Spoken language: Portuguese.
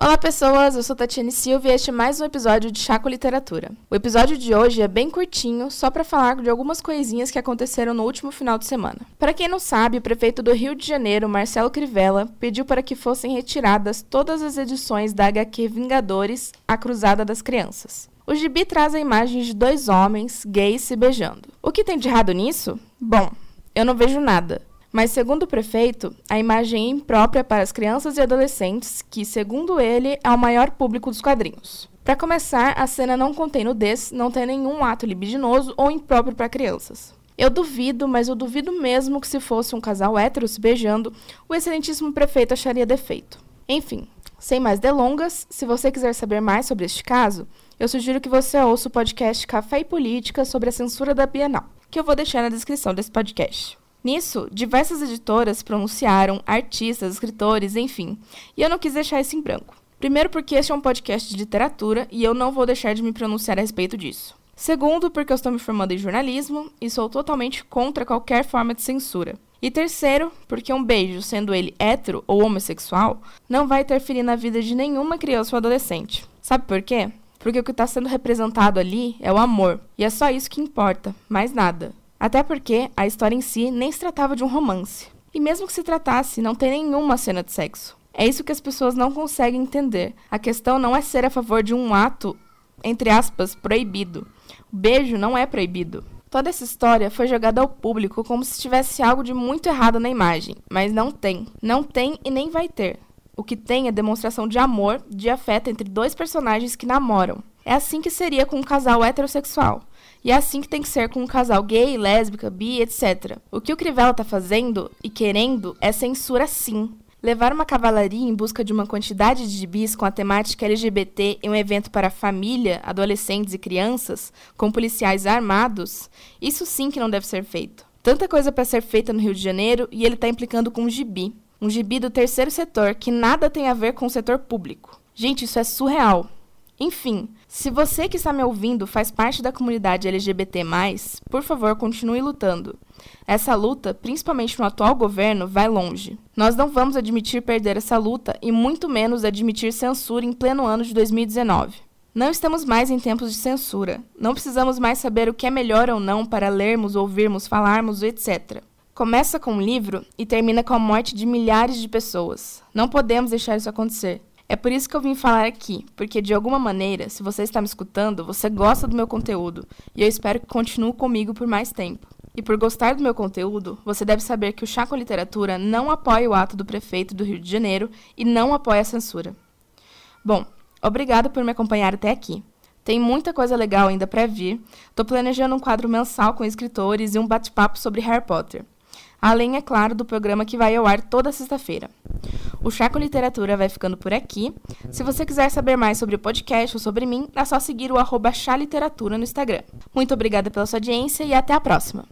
Olá pessoas, eu sou Tatiane Silva e este é mais um episódio de Chaco Literatura. O episódio de hoje é bem curtinho, só para falar de algumas coisinhas que aconteceram no último final de semana. Para quem não sabe, o prefeito do Rio de Janeiro, Marcelo Crivella, pediu para que fossem retiradas todas as edições da HQ Vingadores, A Cruzada das Crianças. O gibi traz a imagem de dois homens gays se beijando. O que tem de errado nisso? Bom, eu não vejo nada. Mas, segundo o prefeito, a imagem é imprópria para as crianças e adolescentes, que, segundo ele, é o maior público dos quadrinhos. Para começar, a cena não contém nudez, não tem nenhum ato libidinoso ou impróprio para crianças. Eu duvido, mas eu duvido mesmo que se fosse um casal hétero se beijando, o excelentíssimo prefeito acharia defeito. Enfim, sem mais delongas, se você quiser saber mais sobre este caso, eu sugiro que você ouça o podcast Café e Política sobre a censura da Bienal, que eu vou deixar na descrição desse podcast. Nisso, diversas editoras pronunciaram, artistas, escritores, enfim, e eu não quis deixar isso em branco. Primeiro, porque este é um podcast de literatura e eu não vou deixar de me pronunciar a respeito disso. Segundo, porque eu estou me formando em jornalismo e sou totalmente contra qualquer forma de censura. E terceiro, porque um beijo, sendo ele hétero ou homossexual, não vai interferir na vida de nenhuma criança ou adolescente. Sabe por quê? Porque o que está sendo representado ali é o amor, e é só isso que importa, mais nada. Até porque a história em si nem se tratava de um romance. E mesmo que se tratasse, não tem nenhuma cena de sexo. É isso que as pessoas não conseguem entender. A questão não é ser a favor de um ato, entre aspas, proibido. O beijo não é proibido. Toda essa história foi jogada ao público como se tivesse algo de muito errado na imagem, mas não tem. Não tem e nem vai ter. O que tem é demonstração de amor, de afeto entre dois personagens que namoram. É assim que seria com um casal heterossexual. E é assim que tem que ser com um casal gay, lésbica, bi, etc. O que o Crivella tá fazendo e querendo é censura sim. Levar uma cavalaria em busca de uma quantidade de gibis com a temática LGBT em um evento para família, adolescentes e crianças, com policiais armados, isso sim que não deve ser feito. Tanta coisa para ser feita no Rio de Janeiro e ele está implicando com um gibi. Um gibi do terceiro setor que nada tem a ver com o setor público. Gente, isso é surreal. Enfim, se você que está me ouvindo faz parte da comunidade LGBT, por favor, continue lutando. Essa luta, principalmente no atual governo, vai longe. Nós não vamos admitir perder essa luta e muito menos admitir censura em pleno ano de 2019. Não estamos mais em tempos de censura. Não precisamos mais saber o que é melhor ou não para lermos, ouvirmos, falarmos, etc. Começa com um livro e termina com a morte de milhares de pessoas. Não podemos deixar isso acontecer. É por isso que eu vim falar aqui, porque de alguma maneira, se você está me escutando, você gosta do meu conteúdo e eu espero que continue comigo por mais tempo. E por gostar do meu conteúdo, você deve saber que o Chaco Literatura não apoia o ato do prefeito do Rio de Janeiro e não apoia a censura. Bom, obrigado por me acompanhar até aqui. Tem muita coisa legal ainda para vir. Estou planejando um quadro mensal com escritores e um bate-papo sobre Harry Potter. Além, é claro, do programa que vai ao ar toda sexta-feira. O Chaco Literatura vai ficando por aqui. Se você quiser saber mais sobre o podcast ou sobre mim, é só seguir o arroba Literatura no Instagram. Muito obrigada pela sua audiência e até a próxima!